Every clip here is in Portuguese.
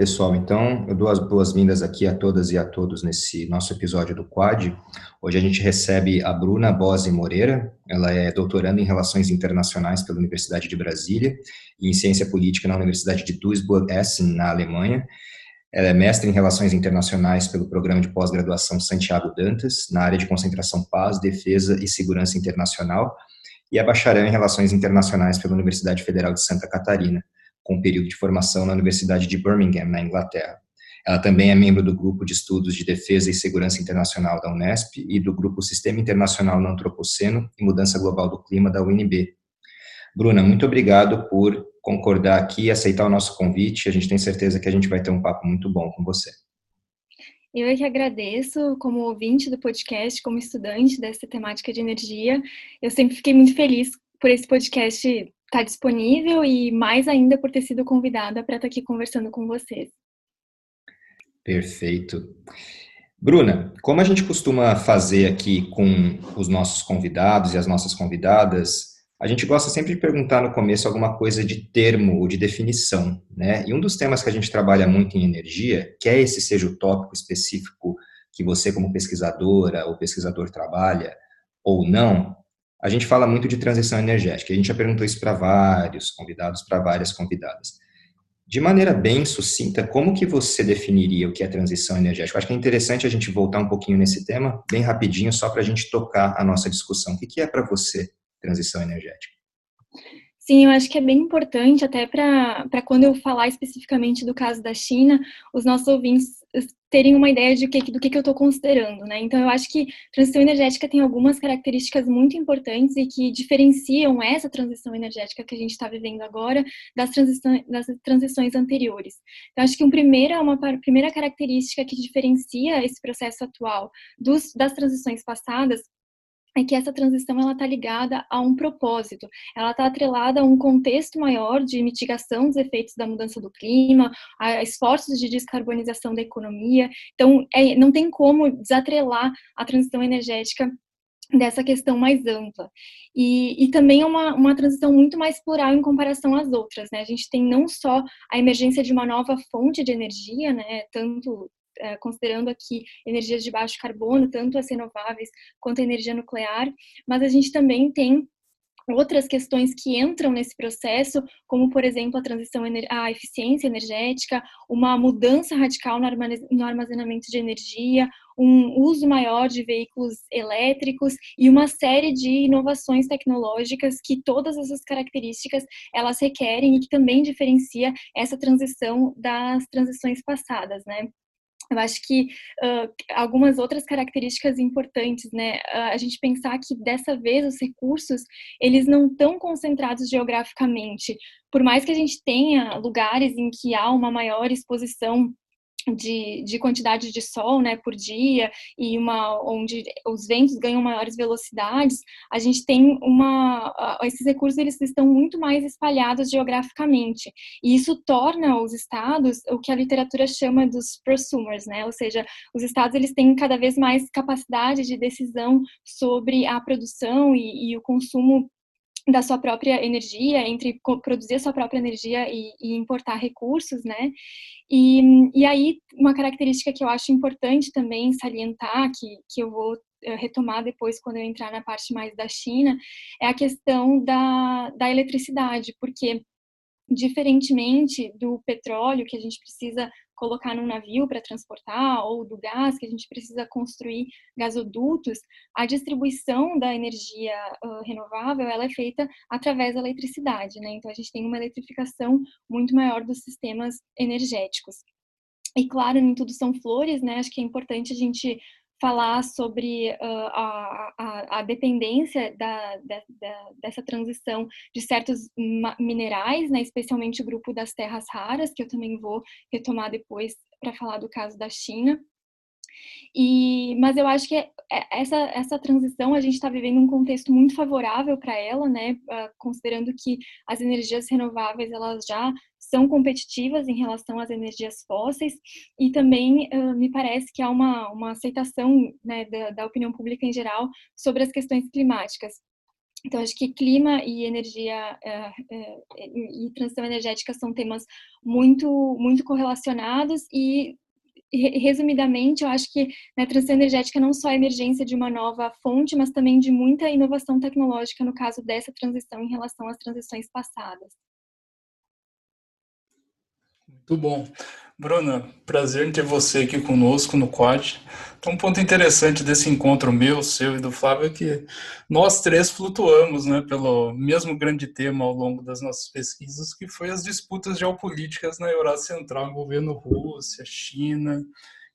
pessoal, então eu dou as boas-vindas aqui a todas e a todos nesse nosso episódio do Quad. Hoje a gente recebe a Bruna Bose Moreira, ela é doutoranda em Relações Internacionais pela Universidade de Brasília e em Ciência Política na Universidade de Duisburg-Essen, na Alemanha. Ela é mestre em Relações Internacionais pelo Programa de Pós-Graduação Santiago Dantas, na área de concentração Paz, Defesa e Segurança Internacional, e é bacharel em Relações Internacionais pela Universidade Federal de Santa Catarina com período de formação na Universidade de Birmingham, na Inglaterra. Ela também é membro do Grupo de Estudos de Defesa e Segurança Internacional da Unesp e do Grupo Sistema Internacional no Antropoceno e Mudança Global do Clima da UNB. Bruna, muito obrigado por concordar aqui e aceitar o nosso convite. A gente tem certeza que a gente vai ter um papo muito bom com você. Eu é que agradeço, como ouvinte do podcast, como estudante dessa temática de energia. Eu sempre fiquei muito feliz por esse podcast está disponível e mais ainda por ter sido convidada para estar tá aqui conversando com vocês. Perfeito. Bruna, como a gente costuma fazer aqui com os nossos convidados e as nossas convidadas, a gente gosta sempre de perguntar no começo alguma coisa de termo ou de definição, né? E um dos temas que a gente trabalha muito em energia, que é esse seja o tópico específico que você como pesquisadora ou pesquisador trabalha ou não, a gente fala muito de transição energética. A gente já perguntou isso para vários convidados, para várias convidadas. De maneira bem sucinta, como que você definiria o que é transição energética? Acho que é interessante a gente voltar um pouquinho nesse tema, bem rapidinho, só para a gente tocar a nossa discussão. O que é para você transição energética? Sim, eu acho que é bem importante, até para quando eu falar especificamente do caso da China, os nossos ouvintes terem uma ideia de que, do que, que eu estou considerando, né? Então, eu acho que transição energética tem algumas características muito importantes e que diferenciam essa transição energética que a gente está vivendo agora das, transições, das transições anteriores. Então, acho que um primeira, uma primeira característica que diferencia esse processo atual dos, das transições passadas é que essa transição ela está ligada a um propósito, ela está atrelada a um contexto maior de mitigação dos efeitos da mudança do clima, a esforços de descarbonização da economia. Então, é, não tem como desatrelar a transição energética dessa questão mais ampla. E, e também é uma, uma transição muito mais plural em comparação às outras, né? A gente tem não só a emergência de uma nova fonte de energia, né? Tanto considerando aqui energias de baixo carbono, tanto as renováveis quanto a energia nuclear, mas a gente também tem outras questões que entram nesse processo, como por exemplo a transição à eficiência energética, uma mudança radical no armazenamento de energia, um uso maior de veículos elétricos e uma série de inovações tecnológicas que todas essas características elas requerem e que também diferencia essa transição das transições passadas, né? Eu acho que uh, algumas outras características importantes, né? Uh, a gente pensar que dessa vez os recursos eles não estão concentrados geograficamente. Por mais que a gente tenha lugares em que há uma maior exposição de, de quantidade de sol né, por dia e uma onde os ventos ganham maiores velocidades, a gente tem uma esses recursos eles estão muito mais espalhados geograficamente e isso torna os estados o que a literatura chama dos prosumers, né? Ou seja, os estados eles têm cada vez mais capacidade de decisão sobre a produção e, e o consumo da sua própria energia, entre produzir a sua própria energia e, e, importar recursos, né? E, e aí, uma característica que eu acho importante também salientar, que, que eu vou eh, retomar depois quando eu entrar na parte mais da China, é a questão da, da eletricidade, porque diferentemente do petróleo que a gente precisa colocar num navio para transportar, ou do gás, que a gente precisa construir gasodutos, a distribuição da energia uh, renovável ela é feita através da eletricidade, né? Então a gente tem uma eletrificação muito maior dos sistemas energéticos. E claro, nem tudo são flores, né? Acho que é importante a gente falar sobre uh, a, a, a, dependência da, da, da, dessa transição de certos minerais, né, especialmente o grupo das terras raras, que eu também vou retomar depois para falar do caso da China. E, mas eu acho que é, essa, essa transição a gente está vivendo um contexto muito favorável para ela, né? Ah, considerando que as energias renováveis elas já são competitivas em relação às energias fósseis e também uh, me parece que há uma, uma aceitação né, da, da opinião pública em geral sobre as questões climáticas. Então, acho que clima e energia é, é, e transição energética são temas muito, muito correlacionados e resumidamente, eu acho que né, transição energética não só a emergência de uma nova fonte, mas também de muita inovação tecnológica no caso dessa transição em relação às transições passadas. Muito bom. Bruna, prazer em ter você aqui conosco no Quad. Então, um ponto interessante desse encontro meu, seu e do Flávio é que nós três flutuamos né, pelo mesmo grande tema ao longo das nossas pesquisas, que foi as disputas geopolíticas na Eurásia Central envolvendo Rússia, China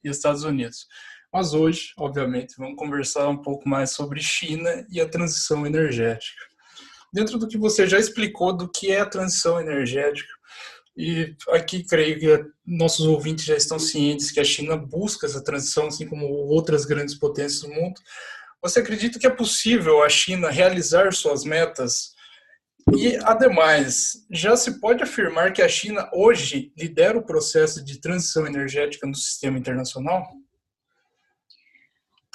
e Estados Unidos. Mas hoje, obviamente, vamos conversar um pouco mais sobre China e a transição energética. Dentro do que você já explicou do que é a transição energética, e aqui creio que nossos ouvintes já estão cientes que a China busca essa transição, assim como outras grandes potências do mundo. Você acredita que é possível a China realizar suas metas? E, ademais, já se pode afirmar que a China hoje lidera o processo de transição energética no sistema internacional?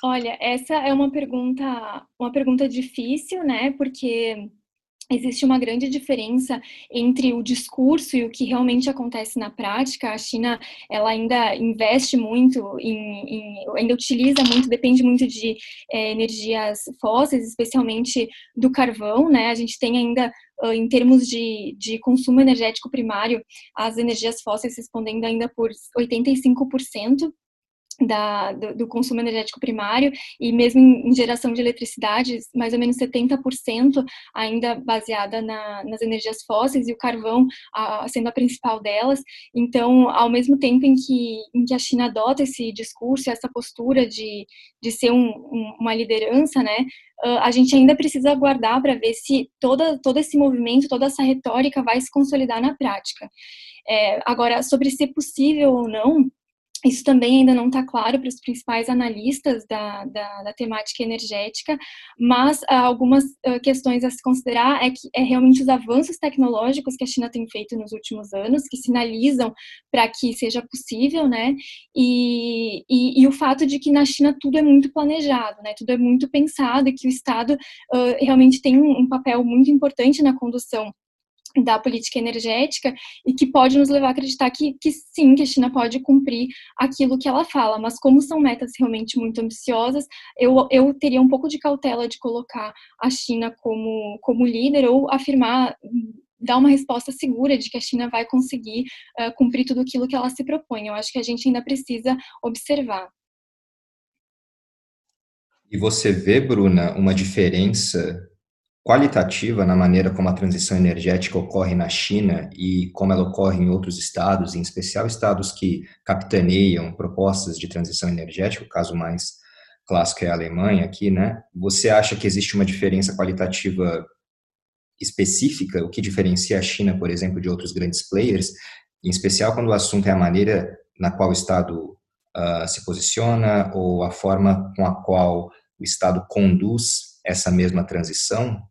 Olha, essa é uma pergunta, uma pergunta difícil, né? Porque existe uma grande diferença entre o discurso e o que realmente acontece na prática. A China, ela ainda investe muito em, em ainda utiliza muito, depende muito de é, energias fósseis, especialmente do carvão, né? A gente tem ainda em termos de, de consumo energético primário, as energias fósseis respondendo ainda por 85% da, do, do, consumo energético primário e mesmo em, geração de eletricidade, mais ou menos 70% ainda baseada na, nas energias fósseis e o carvão a, sendo a principal delas. Então, ao mesmo tempo em que, em que a China adota esse discurso, essa postura de, de ser um, um, uma liderança, né, a gente ainda precisa aguardar para ver se toda, todo esse movimento, toda essa retórica vai se consolidar na prática. É, agora, sobre ser possível ou não, isso também ainda não está claro para os principais analistas da, da, da temática energética, mas uh, algumas uh, questões a se considerar é que é realmente os avanços tecnológicos que a China tem feito nos últimos anos, que sinalizam para que seja possível, né? E, e, e, o fato de que na China tudo é muito planejado, né? Tudo é muito pensado e que o Estado uh, realmente tem um, um papel muito importante na condução da política energética e que pode nos levar a acreditar que, que sim, que a China pode cumprir aquilo que ela fala, mas como são metas realmente muito ambiciosas, eu, eu teria um pouco de cautela de colocar a China como, como líder ou afirmar dar uma resposta segura de que a China vai conseguir uh, cumprir tudo aquilo que ela se propõe. Eu acho que a gente ainda precisa observar. E você vê, Bruna, uma diferença qualitativa na maneira como a transição energética ocorre na China e como ela ocorre em outros estados, em especial estados que capitaneiam propostas de transição energética, o caso mais clássico é a Alemanha aqui, né? Você acha que existe uma diferença qualitativa específica, o que diferencia a China, por exemplo, de outros grandes players, em especial quando o assunto é a maneira na qual o Estado uh, se posiciona ou a forma com a qual o Estado conduz essa mesma transição?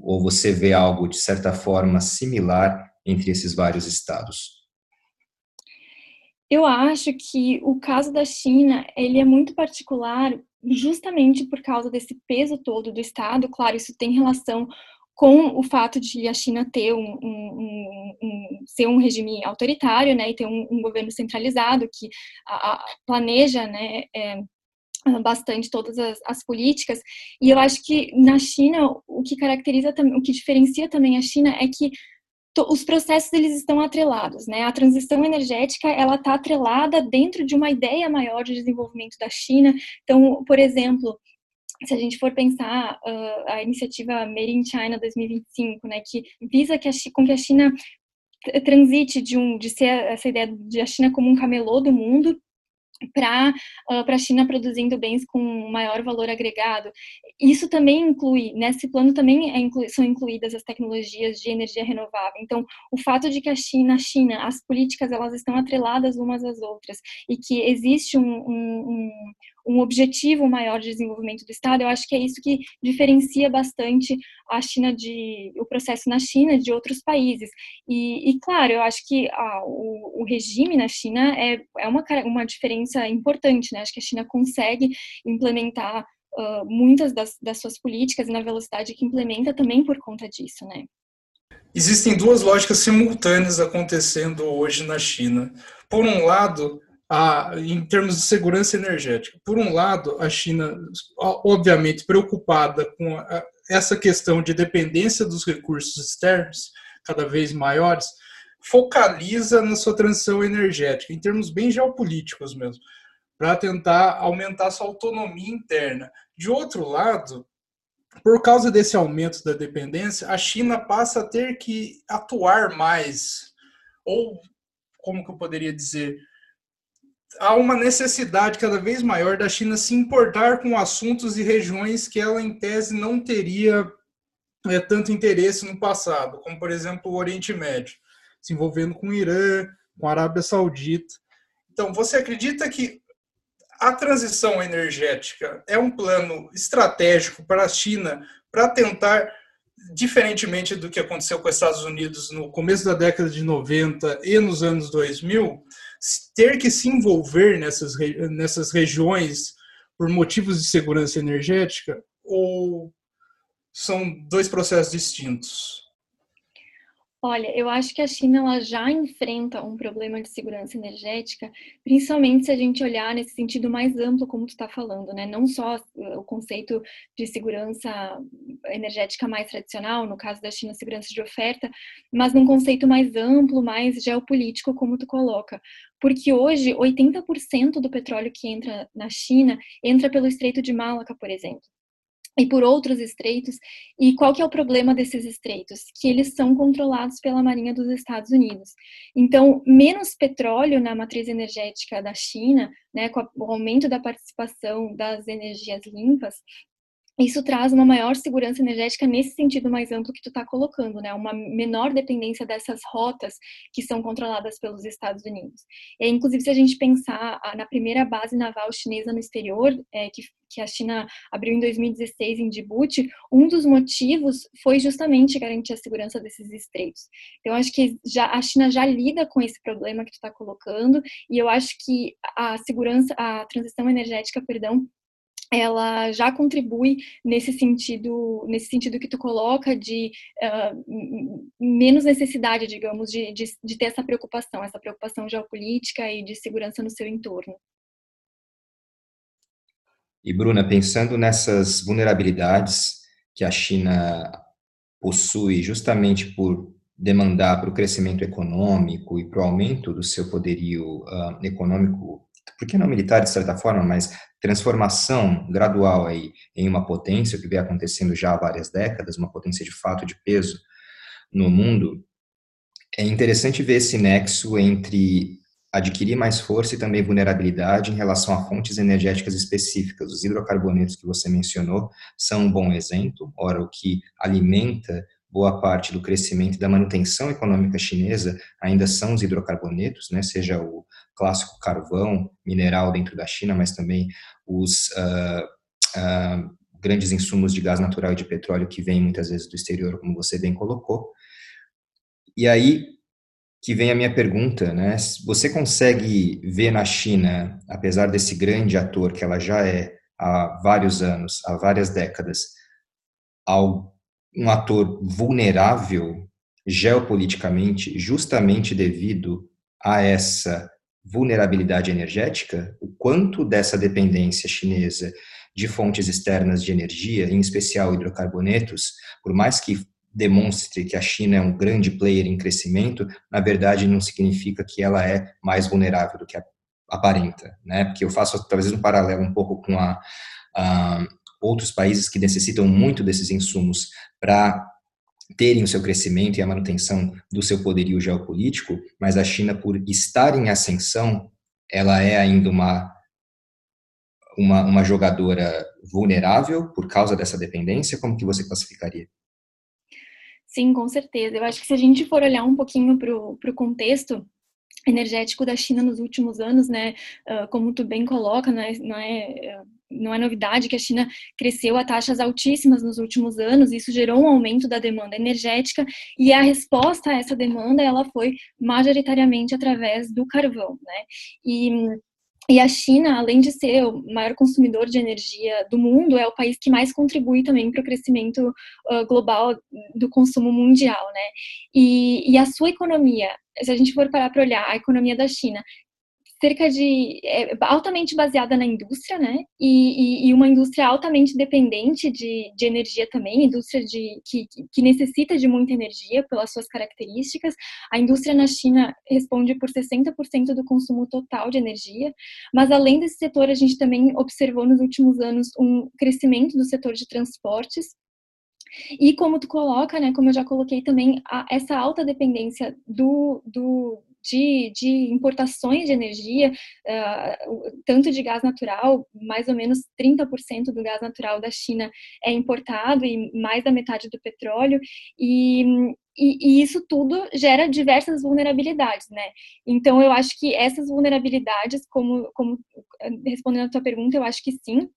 Ou você vê algo, de certa forma, similar entre esses vários estados? Eu acho que o caso da China, ele é muito particular justamente por causa desse peso todo do Estado. Claro, isso tem relação com o fato de a China ter um, um, um ser um regime autoritário, né, e ter um, governo centralizado que a, a, planeja, né, é, bastante todas as, as, políticas e eu acho que na China o que caracteriza o que diferencia também a China é que os processos eles estão atrelados, né? A transição energética ela está atrelada dentro de uma ideia maior de desenvolvimento da China. Então, por exemplo, se a gente for pensar uh, a iniciativa Made in China 2025, né, que visa que a, com que a China transite de um de ser essa ideia de a China como um camelô do mundo para uh, a China produzindo bens com maior valor agregado. Isso também inclui, nesse plano também é são incluídas as tecnologias de energia renovável. Então, o fato de que a China, a China, as políticas elas estão atreladas umas às outras e que existe um, um, um um objetivo maior de desenvolvimento do Estado, eu acho que é isso que diferencia bastante a China de o processo na China de outros países. E, e claro, eu acho que ah, o, o, regime na China é, é uma, uma diferença importante, né? Acho que a China consegue implementar uh, muitas das, das suas políticas e na velocidade que implementa também por conta disso, né? Existem duas lógicas simultâneas acontecendo hoje na China. Por um lado, em termos de segurança energética. Por um lado, a China, obviamente, preocupada com essa questão de dependência dos recursos externos, cada vez maiores, focaliza na sua transição energética, em termos bem geopolíticos mesmo, para tentar aumentar sua autonomia interna. De outro lado, por causa desse aumento da dependência, a China passa a ter que atuar mais, ou como que eu poderia dizer, há uma necessidade cada vez maior da China se importar com assuntos e regiões que ela, em tese, não teria é, tanto interesse no passado, como, por exemplo, o Oriente Médio, se envolvendo com o Irã, com a Arábia Saudita. Então, você acredita que a transição energética é um plano estratégico para a China para tentar, diferentemente do que aconteceu com os Estados Unidos no começo da década de 90 e nos anos 2000, ter que se envolver nessas, nessas regiões por motivos de segurança energética ou são dois processos distintos? Olha, eu acho que a China ela já enfrenta um problema de segurança energética, principalmente se a gente olhar nesse sentido mais amplo, como tu está falando, né? Não só o conceito de segurança energética mais tradicional, no caso da China, segurança de oferta, mas num conceito mais amplo, mais geopolítico, como tu coloca. Porque hoje, 80% do petróleo que entra na China entra pelo Estreito de Malaca, por exemplo e por outros estreitos. E qual que é o problema desses estreitos? Que eles são controlados pela Marinha dos Estados Unidos. Então, menos petróleo na matriz energética da China, né, com o aumento da participação das energias limpas, isso traz uma maior segurança energética nesse sentido mais amplo que tu está colocando, né? Uma menor dependência dessas rotas que são controladas pelos Estados Unidos. E, inclusive, se a gente pensar na primeira base naval chinesa no exterior, é, que, que a China abriu em 2016 em Djibouti, um dos motivos foi justamente garantir a segurança desses estreitos. Então, acho que já, a China já lida com esse problema que tu está colocando, e eu acho que a segurança, a transição energética, perdão, ela já contribui nesse sentido, nesse sentido que tu coloca de uh, menos necessidade, digamos, de, de, de, ter essa preocupação, essa preocupação geopolítica e de segurança no seu entorno. E Bruna, pensando nessas vulnerabilidades que a China possui justamente por demandar para o crescimento econômico e para o aumento do seu poderio uh, econômico por que não militar de certa forma, mas transformação gradual aí em uma potência, que vem acontecendo já há várias décadas, uma potência de fato de peso no mundo, é interessante ver esse nexo entre adquirir mais força e também vulnerabilidade em relação a fontes energéticas específicas. Os hidrocarbonetos que você mencionou são um bom exemplo, ora o que alimenta boa parte do crescimento e da manutenção econômica chinesa ainda são os hidrocarbonetos, né, seja o clássico carvão mineral dentro da China, mas também os uh, uh, grandes insumos de gás natural e de petróleo que vêm muitas vezes do exterior, como você bem colocou. E aí que vem a minha pergunta, né? Você consegue ver na China, apesar desse grande ator que ela já é há vários anos, há várias décadas, um ator vulnerável geopoliticamente, justamente devido a essa vulnerabilidade energética, o quanto dessa dependência chinesa de fontes externas de energia, em especial hidrocarbonetos, por mais que demonstre que a China é um grande player em crescimento, na verdade não significa que ela é mais vulnerável do que aparenta, né? Porque eu faço talvez um paralelo um pouco com a, a outros países que necessitam muito desses insumos para terem o seu crescimento e a manutenção do seu poderio geopolítico, mas a China, por estar em ascensão, ela é ainda uma, uma, uma jogadora vulnerável por causa dessa dependência? Como que você classificaria? Sim, com certeza. Eu acho que se a gente for olhar um pouquinho para o contexto energético da China nos últimos anos, né, como tu bem coloca, não é, não é não é novidade que a China cresceu a taxas altíssimas nos últimos anos, isso gerou um aumento da demanda energética e a resposta a essa demanda ela foi majoritariamente através do carvão, né? E e a China, além de ser o maior consumidor de energia do mundo, é o país que mais contribui também para o crescimento uh, global do consumo mundial, né? E, e a sua economia, se a gente for parar para olhar a economia da China, cerca de é, altamente baseada na indústria, né? E, e, e, uma indústria altamente dependente de, de energia também, indústria de, que, que necessita de muita energia pelas suas características. A indústria na China responde por 60% do consumo total de energia, mas além desse setor, a gente também observou nos últimos anos um crescimento do setor de transportes, e como tu coloca, né, como eu já coloquei também, a, essa alta dependência do, do, de, de importações de energia, uh, tanto de gás natural, mais ou menos 30% do gás natural da China é importado e mais da metade do petróleo, e, e, e, isso tudo gera diversas vulnerabilidades, né? Então, eu acho que essas vulnerabilidades, como, como respondendo a tua pergunta, eu acho que sim,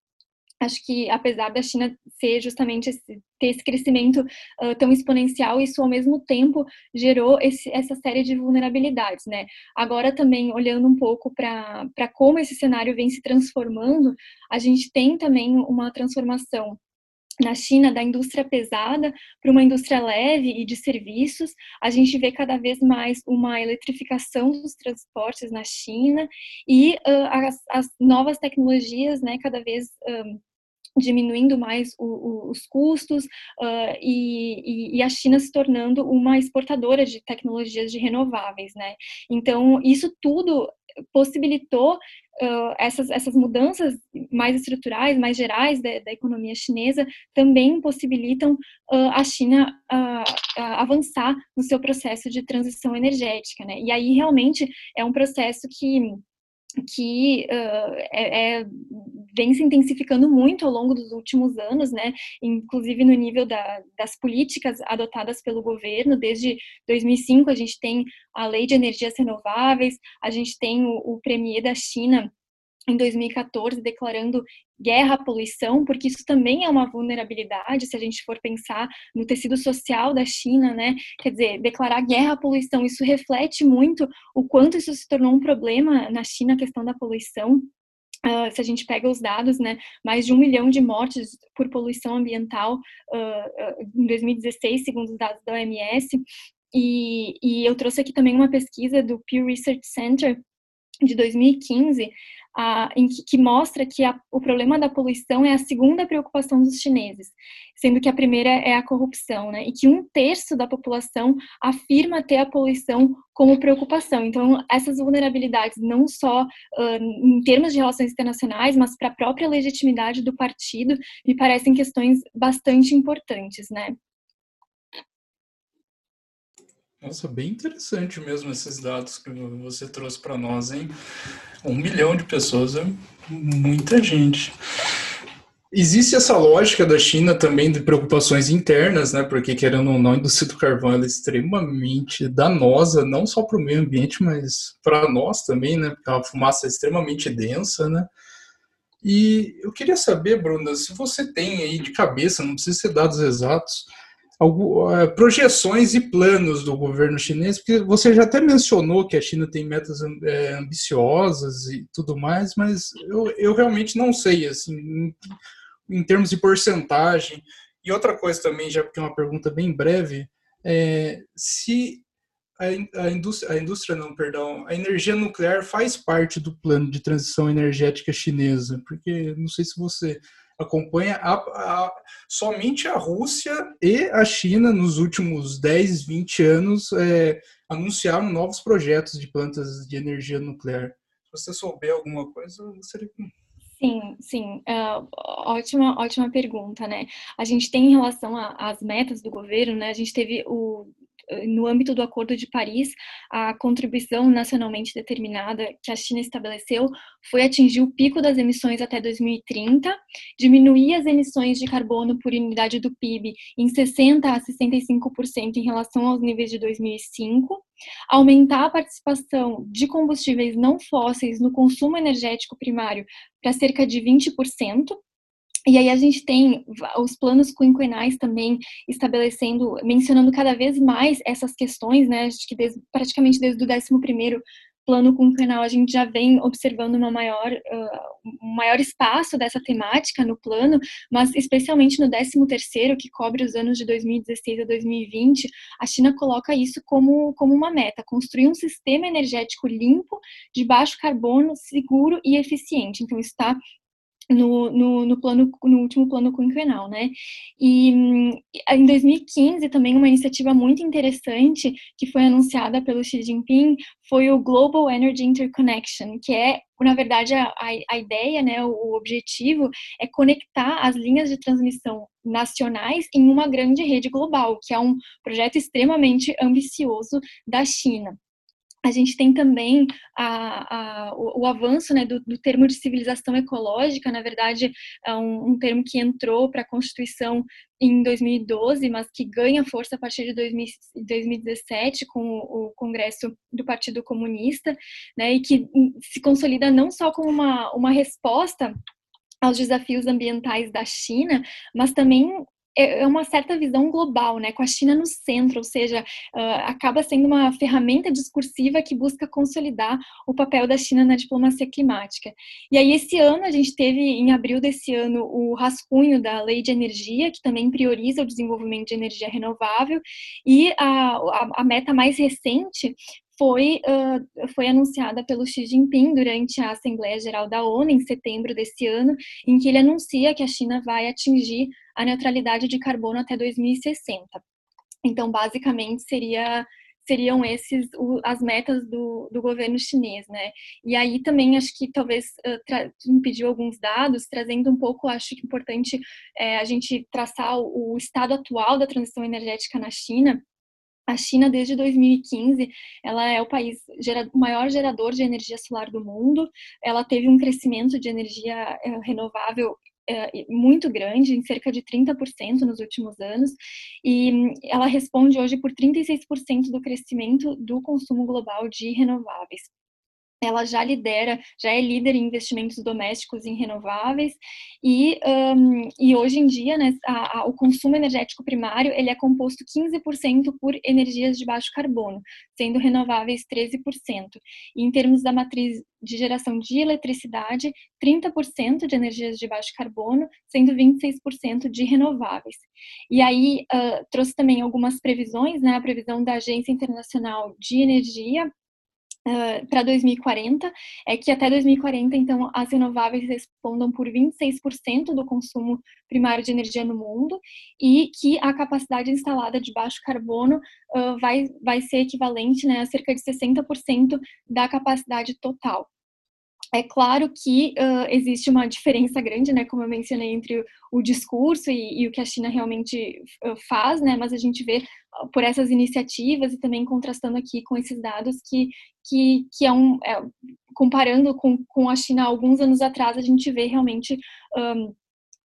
acho que apesar da China ser justamente esse, ter esse crescimento uh, tão exponencial, isso ao mesmo tempo gerou esse, essa série de vulnerabilidades, né? Agora também olhando um pouco para como esse cenário vem se transformando, a gente tem também uma transformação na China da indústria pesada para uma indústria leve e de serviços. A gente vê cada vez mais uma eletrificação dos transportes na China e uh, as, as, novas tecnologias, né, cada vez diminuindo mais o, o, os custos uh, e, e, a China se tornando uma exportadora de tecnologias de renováveis, né? Então isso tudo possibilitou uh, essas, essas mudanças mais estruturais, mais gerais da, da economia chinesa também possibilitam uh, a China avançar no seu processo de transição energética, né? E aí realmente é um processo que que uh, é, é, vem se intensificando muito ao longo dos últimos anos, né? Inclusive no nível da, das políticas adotadas pelo governo. Desde 2005 a gente tem a Lei de Energias Renováveis, a gente tem o, o Premier da China em 2014 declarando guerra à poluição, porque isso também é uma vulnerabilidade, se a gente for pensar no tecido social da China, né? Quer dizer, declarar guerra à poluição, isso reflete muito o quanto isso se tornou um problema na China, a questão da poluição. Uh, se a gente pega os dados, né, mais de um milhão de mortes por poluição ambiental uh, uh, em 2016, segundo os dados da OMS, e, e eu trouxe aqui também uma pesquisa do Pew Research Center de 2015, a, em que, que, mostra que a, o problema da poluição é a segunda preocupação dos chineses, sendo que a primeira é a corrupção, né? E que um terço da população afirma ter a poluição como preocupação. Então, essas vulnerabilidades, não só uh, em termos de relações internacionais, mas para a própria legitimidade do partido, me parecem questões bastante importantes, né? Nossa, bem interessante mesmo esses dados que você trouxe para nós, hein? Um milhão de pessoas é muita gente. Existe essa lógica da China também de preocupações internas, né? Porque, querendo ou não, a indústria do carvão é extremamente danosa, não só para o meio ambiente, mas para nós também, né? Porque a fumaça é extremamente densa, né? E eu queria saber, Bruna, se você tem aí de cabeça, não precisa ser dados exatos, projeções e planos do governo chinês, porque você já até mencionou que a China tem metas é, ambiciosas e tudo mais, mas eu, eu realmente não sei, assim, em, em, termos de porcentagem. E outra coisa também, já porque é uma pergunta bem breve, é se a, indústria, a indústria, não, perdão, a energia nuclear faz parte do plano de transição energética chinesa, porque não sei se você acompanha a, a, somente a Rússia e a China nos últimos 10, 20 anos é, anunciaram novos projetos de plantas de energia nuclear. Se você souber alguma coisa, eu gostaria que... Sim, sim, uh, ótima, ótima pergunta, né? A gente tem em relação às metas do governo, né? A gente teve o no âmbito do Acordo de Paris, a contribuição nacionalmente determinada que a China estabeleceu foi atingir o pico das emissões até 2030, diminuir as emissões de carbono por unidade do PIB em 60 a 65% em relação aos níveis de 2005, aumentar a participação de combustíveis não fósseis no consumo energético primário para cerca de 20%, e aí a gente tem os planos quinquenais também estabelecendo, mencionando cada vez mais essas questões, né? Acho que desde, praticamente desde o 11 plano quinquenal a gente já vem observando uma maior, uh, um maior espaço dessa temática no plano, mas especialmente no 13º, que cobre os anos de 2016 a 2020, a China coloca isso como, como uma meta, construir um sistema energético limpo, de baixo carbono, seguro e eficiente. Então, está no, no, no, plano, no último plano quinquenal, né? E em 2015 também uma iniciativa muito interessante que foi anunciada pelo Xi Jinping foi o Global Energy Interconnection, que é, na verdade, a, a ideia, né, o objetivo é conectar as linhas de transmissão nacionais em uma grande rede global, que é um projeto extremamente ambicioso da China a gente tem também a, a, o, o, avanço né, do, do, termo de civilização ecológica, na verdade, é um, um termo que entrou para a Constituição em 2012, mas que ganha força a partir de 2000, 2017 com o, o, Congresso do Partido Comunista, né, e que se consolida não só como uma, uma resposta aos desafios ambientais da China, mas também é, é uma certa visão global, né, com a China no centro, ou seja, uh, acaba sendo uma ferramenta discursiva que busca consolidar o papel da China na diplomacia climática. E aí esse ano a gente teve em abril desse ano o rascunho da Lei de Energia, que também prioriza o desenvolvimento de energia renovável, e a, a, a meta mais recente foi, uh, foi anunciada pelo Xi Jinping durante a Assembleia Geral da ONU, em setembro desse ano, em que ele anuncia que a China vai atingir a neutralidade de carbono até 2060. Então, basicamente, seria seriam esses as metas do, do governo chinês, né? E aí também acho que talvez me pediu alguns dados, trazendo um pouco, acho que importante é, a gente traçar o, o estado atual da transição energética na China. A China, desde 2015, ela é o país maior gerador de energia solar do mundo. Ela teve um crescimento de energia eh, renovável eh, muito grande, em cerca de 30% nos últimos anos, e ela responde hoje por 36% do crescimento do consumo global de renováveis ela já lidera, já é líder em investimentos domésticos em renováveis e, um, e hoje em dia né, a, a, o consumo energético primário ele é composto 15% por energias de baixo carbono, sendo renováveis 13%. E em termos da matriz de geração de eletricidade, 30% de energias de baixo carbono, sendo 26% de renováveis. E aí uh, trouxe também algumas previsões, né, a previsão da Agência Internacional de Energia Para 2040 é que até 2040, então, as renováveis respondam por 26% do consumo primário de energia no mundo e que a capacidade instalada de baixo carbono uh, vai, vai ser equivalente né, a cerca de 60% da capacidade total. É claro que uh, existe uma diferença grande, né, como eu mencionei, entre o, o discurso e, e, o que a China realmente uh, faz, né, mas a gente vê uh, por essas iniciativas e também contrastando aqui com esses dados que, que, que é um, é, comparando com, com a China alguns anos atrás, a gente vê realmente um,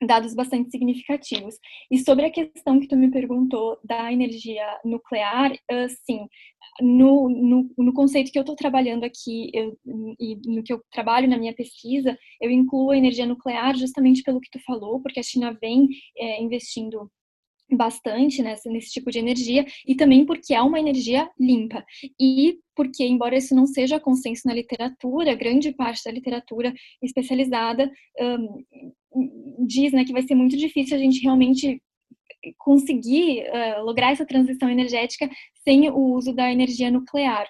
dados bastante significativos. E sobre a questão que tu me perguntou da energia nuclear, sim, no, no, no, conceito que eu estou trabalhando aqui eu, e no que eu trabalho na minha pesquisa, eu incluo a energia nuclear justamente pelo que tu falou, porque a China vem é, investindo bastante nessa, nesse tipo de energia e também porque é uma energia limpa e porque embora isso não seja consenso na literatura grande parte da literatura especializada um, diz né, que vai ser muito difícil a gente realmente conseguir uh, lograr essa transição energética sem o uso da energia nuclear.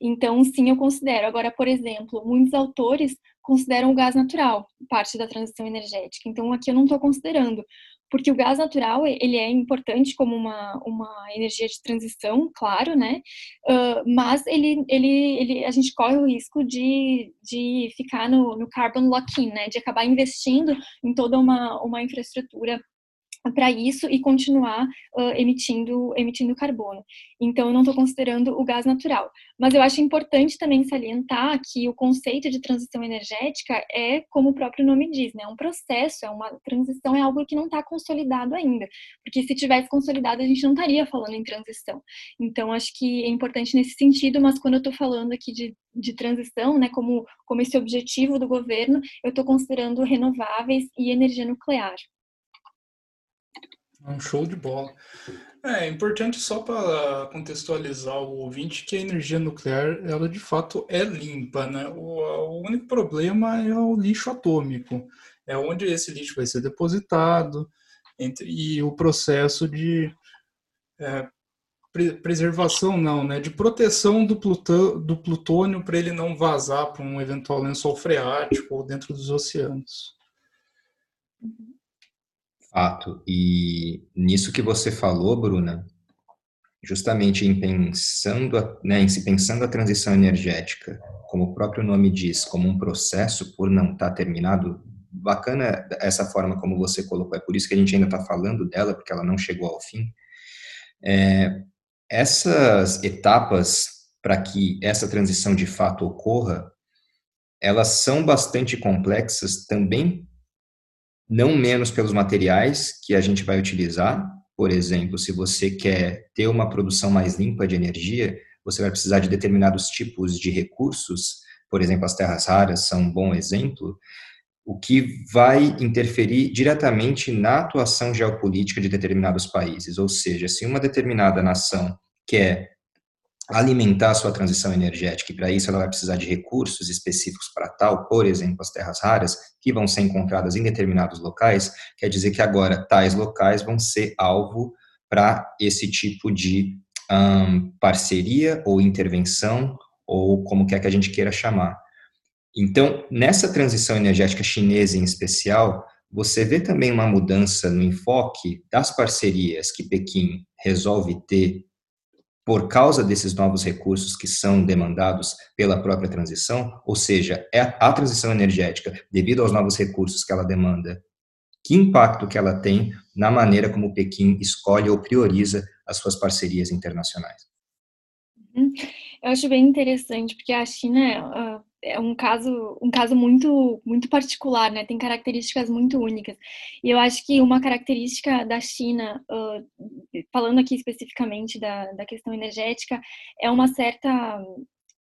Então, sim, eu considero. Agora, por exemplo, muitos autores consideram o gás natural parte da transição energética. Então, aqui eu não estou considerando, porque o gás natural ele é importante como uma, uma energia de transição, claro, né? Uh, mas ele, ele, ele, a gente corre o risco de, de ficar no, no carbon lock-in, né? De acabar investindo em toda uma, uma infraestrutura para isso e continuar uh, emitindo, emitindo carbono. Então, eu não estou considerando o gás natural. Mas eu acho importante também salientar que o conceito de transição energética é, como o próprio nome diz, né, é um processo, é uma transição, é algo que não está consolidado ainda. Porque se tivesse consolidado, a gente não estaria falando em transição. Então, acho que é importante nesse sentido, mas quando eu estou falando aqui de, de transição, né, como, como esse objetivo do governo, eu estou considerando renováveis e energia nuclear. Um show de bola. É, é importante só para contextualizar o ouvinte que a energia nuclear, ela de fato é limpa, né? O, o único problema é o lixo atômico, é onde esse lixo vai ser depositado entre, e o processo de é, preservação não, né? De proteção do, plutão, do plutônio para ele não vazar para um eventual lençol freático ou dentro dos oceanos. Fato. E nisso que você falou, Bruna, justamente em pensando, né, em se pensando a transição energética, como o próprio nome diz, como um processo por não estar tá terminado, bacana essa forma como você colocou, é por isso que a gente ainda está falando dela, porque ela não chegou ao fim. É, essas etapas para que essa transição de fato ocorra, elas são bastante complexas também, não menos pelos materiais que a gente vai utilizar. Por exemplo, se você quer ter uma produção mais limpa de energia, você vai precisar de determinados tipos de recursos, por exemplo, as terras raras são um bom exemplo, o que vai interferir diretamente na atuação geopolítica de determinados países. Ou seja, se uma determinada nação quer alimentar sua transição energética, e para isso ela vai precisar de recursos específicos para tal, por exemplo, as terras raras, que vão ser encontradas em determinados locais, quer dizer que agora tais locais vão ser alvo para esse tipo de um, parceria ou intervenção, ou como quer que a gente queira chamar. Então, nessa transição energética chinesa em especial, você vê também uma mudança no enfoque das parcerias que Pequim resolve ter por causa desses novos recursos que são demandados pela própria transição, ou seja, é a transição energética, devido aos novos recursos que ela demanda, que impacto que ela tem na maneira como Pequim escolhe ou prioriza as suas parcerias internacionais? Uhum. Eu acho bem interessante, porque a China é um caso, um caso muito, muito particular, né? Tem características muito únicas. E eu acho que uma característica da China, uh, falando aqui especificamente da, da questão energética, é uma certa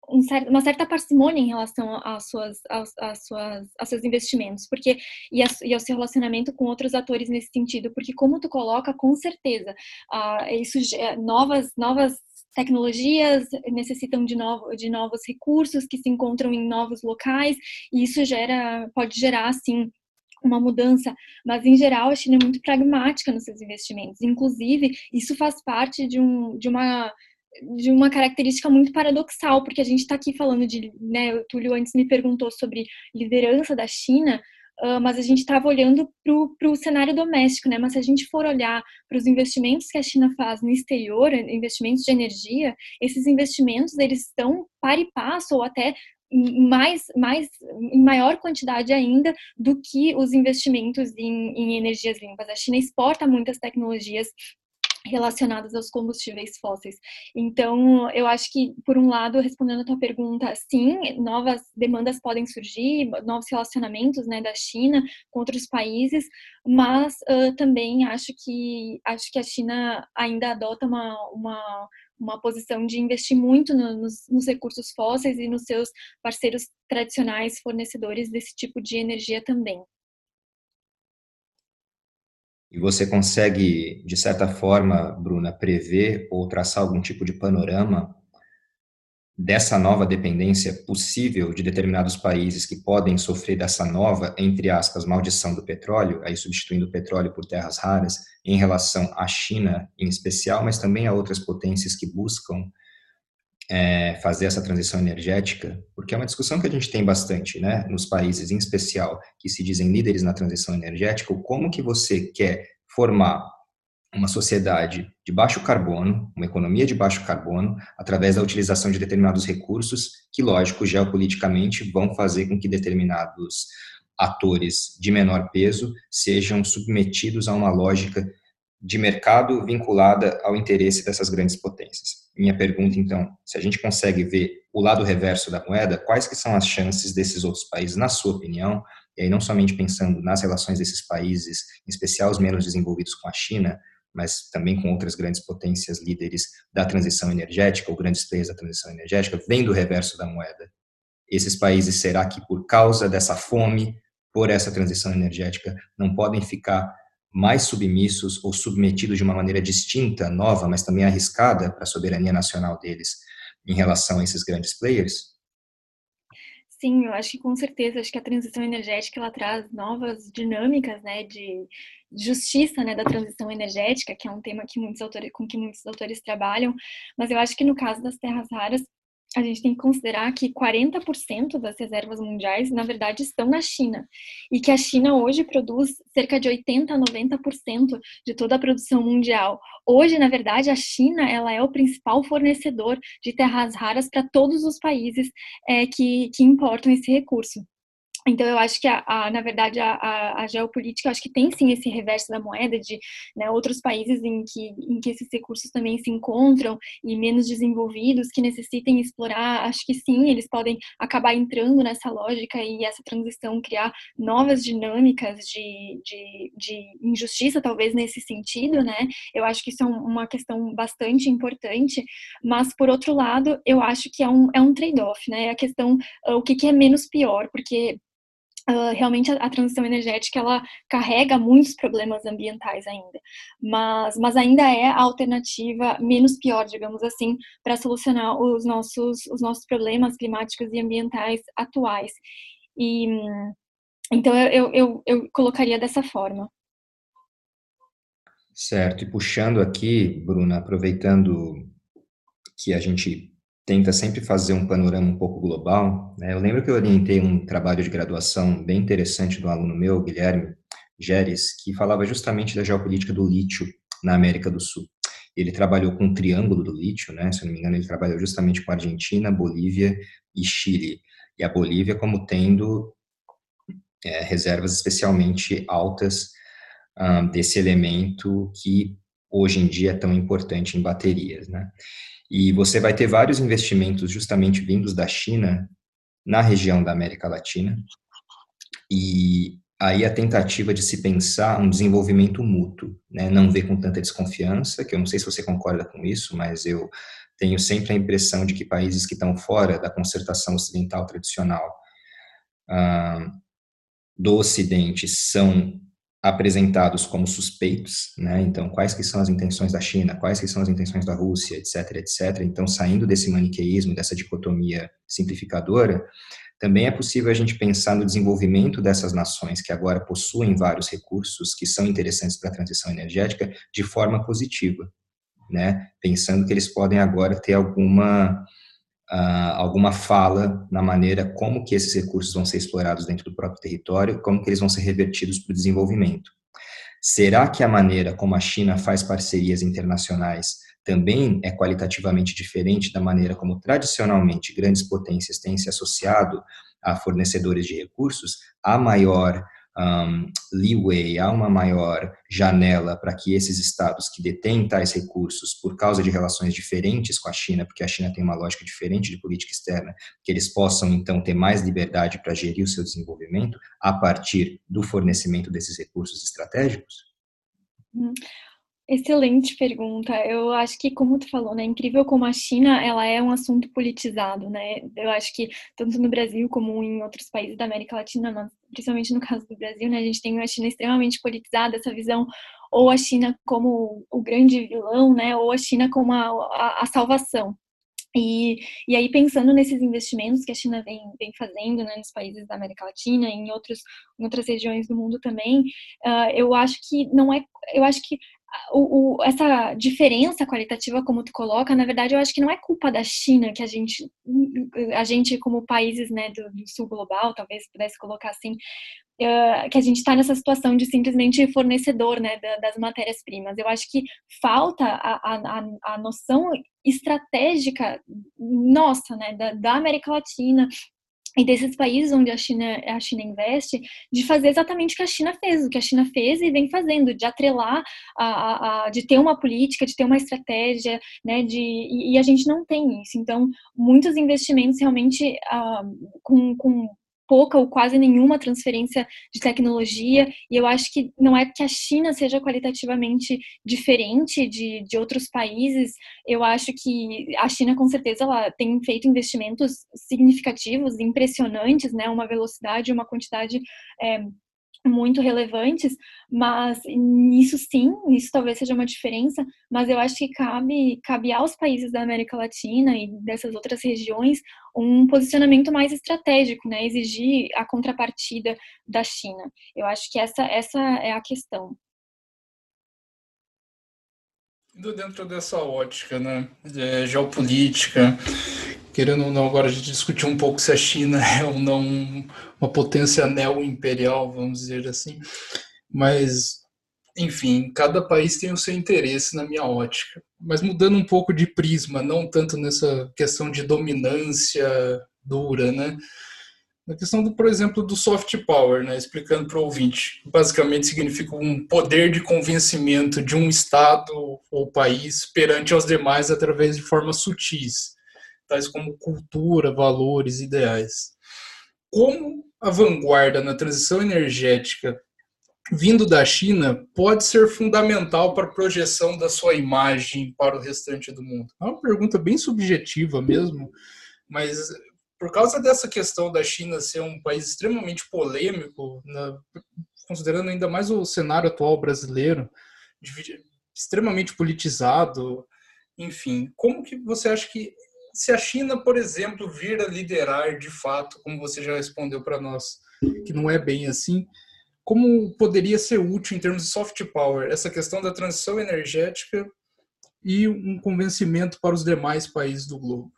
um uma certa parcimônia em relação às suas, às, às suas, aos seus investimentos, porque e, a, e ao seu relacionamento com outros atores nesse sentido, porque como tu coloca, com certeza, uh, isso novas novas tecnologias necessitam de, novo, de novos recursos que se encontram em novos locais, e isso gera, pode gerar, assim, uma mudança, mas em geral a China é muito pragmática nos seus investimentos. Inclusive, isso faz parte de, um, de uma de uma característica muito paradoxal, porque a gente está aqui falando de, né, o Túlio antes me perguntou sobre liderança da China, Uh, mas a gente estava olhando para o cenário doméstico, né? Mas se a gente for olhar para os investimentos que a China faz no exterior, investimentos de energia, esses investimentos eles estão para e passo ou até mais, mais, em maior quantidade ainda do que os investimentos em, em energias limpas. A China exporta muitas tecnologias relacionadas aos combustíveis fósseis. Então, eu acho que, por um lado, respondendo a tua pergunta, sim, novas demandas podem surgir, novos relacionamentos né, da China com outros países, mas uh, também acho que, acho que a China ainda adota uma, uma, uma posição de investir muito no, nos, nos recursos fósseis e nos seus parceiros tradicionais fornecedores desse tipo de energia também. E você consegue, de certa forma, Bruna, prever ou traçar algum tipo de panorama dessa nova dependência possível de determinados países que podem sofrer dessa nova, entre aspas, maldição do petróleo, aí substituindo o petróleo por terras raras, em relação à China em especial, mas também a outras potências que buscam é, fazer essa transição energética, porque é uma discussão que a gente tem bastante, né, nos países em especial que se dizem líderes na transição energética, como que você quer formar uma sociedade de baixo carbono, uma economia de baixo carbono, através da utilização de determinados recursos que, lógico, geopoliticamente vão fazer com que determinados atores de menor peso sejam submetidos a uma lógica de mercado vinculada ao interesse dessas grandes potências. Minha pergunta, então, se a gente consegue ver o lado reverso da moeda, quais que são as chances desses outros países, na sua opinião, e aí não somente pensando nas relações desses países, em especial os menos desenvolvidos com a China, mas também com outras grandes potências líderes da transição energética, ou grandes players da transição energética, vem do reverso da moeda. Esses países, será que por causa dessa fome, por essa transição energética, não podem ficar mais submissos ou submetidos de uma maneira distinta, nova, mas também arriscada para a soberania nacional deles em relação a esses grandes players? Sim, eu acho que com certeza, acho que a transição energética ela traz novas dinâmicas, né, de justiça, né, da transição energética, que é um tema que muitos autores, com que muitos autores trabalham, mas eu acho que no caso das terras raras, a gente tem que considerar que 40% das reservas mundiais, na verdade, estão na China. E que a China hoje produz cerca de 80 a 90% de toda a produção mundial. Hoje, na verdade, a China ela é o principal fornecedor de terras raras para todos os países é, que, que importam esse recurso. Então, eu acho que, a, a na verdade, a, a, geopolítica, acho que tem sim esse reverso da moeda de né, outros países em que, em que esses recursos também se encontram e menos desenvolvidos, que necessitem explorar, acho que sim, eles podem acabar entrando nessa lógica e essa transição criar novas dinâmicas de, de, de injustiça, talvez nesse sentido, né? Eu acho que isso é uma questão bastante importante, mas, por outro lado, eu acho que é um, é um trade-off, né? A questão, o que, que é menos pior, porque Uh, realmente a, a, transição energética ela carrega muitos problemas ambientais ainda, mas, mas ainda é a alternativa menos pior, digamos assim, para solucionar os nossos, os nossos problemas climáticos e ambientais atuais. E então eu, eu, eu colocaria dessa forma. Certo, e puxando aqui, Bruna, aproveitando que a gente tenta sempre fazer um panorama um pouco global. Né? Eu lembro que eu orientei um trabalho de graduação bem interessante do aluno meu, Guilherme Geres, que falava justamente da geopolítica do lítio na América do Sul. Ele trabalhou com o triângulo do lítio, né? se eu não me engano, ele trabalhou justamente com a Argentina, Bolívia e Chile. E a Bolívia como tendo é, reservas especialmente altas um, desse elemento que hoje em dia é tão importante em baterias, né? E você vai ter vários investimentos justamente vindos da China na região da América Latina. E aí a tentativa de se pensar um desenvolvimento mútuo, né? não ver com tanta desconfiança, que eu não sei se você concorda com isso, mas eu tenho sempre a impressão de que países que estão fora da concertação ocidental tradicional ah, do Ocidente são apresentados como suspeitos, né? Então, quais que são as intenções da China, quais que são as intenções da Rússia, etc, etc. Então, saindo desse maniqueísmo, dessa dicotomia simplificadora, também é possível a gente pensar no desenvolvimento dessas nações que agora possuem vários recursos que são interessantes para a transição energética de forma positiva, né? Pensando que eles podem agora ter alguma uh, alguma fala na maneira como que esses recursos vão ser explorados dentro do próprio território, como que eles vão ser revertidos para o desenvolvimento. Será que a maneira como a China faz parcerias internacionais também é qualitativamente diferente da maneira como tradicionalmente grandes potências têm se associado a fornecedores de recursos? Há maior um, leeway, há uma maior janela para que esses estados que detêm tais recursos por causa de relações diferentes com a China, porque a China tem uma lógica diferente de política externa, que eles possam então ter mais liberdade para gerir o seu desenvolvimento a partir do fornecimento desses recursos estratégicos? Hum. Excelente pergunta. Eu acho que, como tu falou, né, é incrível como a China, ela é um assunto politizado, né? Eu acho que tanto no Brasil como em outros países da América Latina, mas principalmente no caso do Brasil, né, a gente tem uma China extremamente politizada, essa visão ou a China como o grande vilão, né, ou a China como a, a, a salvação. E, e aí, pensando nesses investimentos que a China vem, vem fazendo né, nos países da América Latina e em, outros, em outras regiões do mundo também, uh, eu acho que não é. Eu acho que o, o, essa diferença qualitativa, como tu coloca, na verdade, eu acho que não é culpa da China que a gente, a gente como países né, do, do sul global, talvez pudesse colocar assim, uh, que a gente está nessa situação de simplesmente fornecedor né, da, das matérias-primas. Eu acho que falta a, a, a noção estratégica nossa, né, da, da América Latina, e desses países onde a China, a China investe, de fazer exatamente o que a China fez, o que a China fez e vem fazendo, de atrelar, a, a, a de ter uma política, de ter uma estratégia, né, de, e, e, a gente não tem isso. Então, muitos investimentos realmente uh, com, com pouca ou quase nenhuma transferência de tecnologia, e eu acho que não é que a China seja qualitativamente diferente de, de outros países, eu acho que a China, com certeza, ela tem feito investimentos significativos, impressionantes, né, uma velocidade, uma quantidade é, muito relevantes, mas nisso sim, isso talvez seja uma diferença, mas eu acho que cabe, cabe aos países da América Latina e dessas outras regiões um posicionamento mais estratégico, né, exigir a contrapartida da China. Eu acho que essa, essa é a questão. Dentro dessa ótica, né, é, geopolítica, querendo ou não, agora a gente discutiu um pouco se a China é ou não uma potência neo-imperial, vamos dizer assim, mas, enfim, cada país tem o seu interesse na minha ótica. Mas mudando um pouco de prisma, não tanto nessa questão de dominância dura, né? Na questão, do, por exemplo, do soft power, né? explicando para o ouvinte, basicamente significa um poder de convencimento de um Estado ou país perante aos demais através de formas sutis tais como cultura, valores, ideais. Como a vanguarda na transição energética vindo da China pode ser fundamental para a projeção da sua imagem para o restante do mundo? É uma pergunta bem subjetiva mesmo, mas por causa dessa questão da China ser um país extremamente polêmico, considerando ainda mais o cenário atual brasileiro, extremamente politizado, enfim, como que você acha que se a China, por exemplo, vir a liderar de fato, como você já respondeu para nós, que não é bem assim, como poderia ser útil em termos de soft power essa questão da transição energética e um convencimento para os demais países do globo?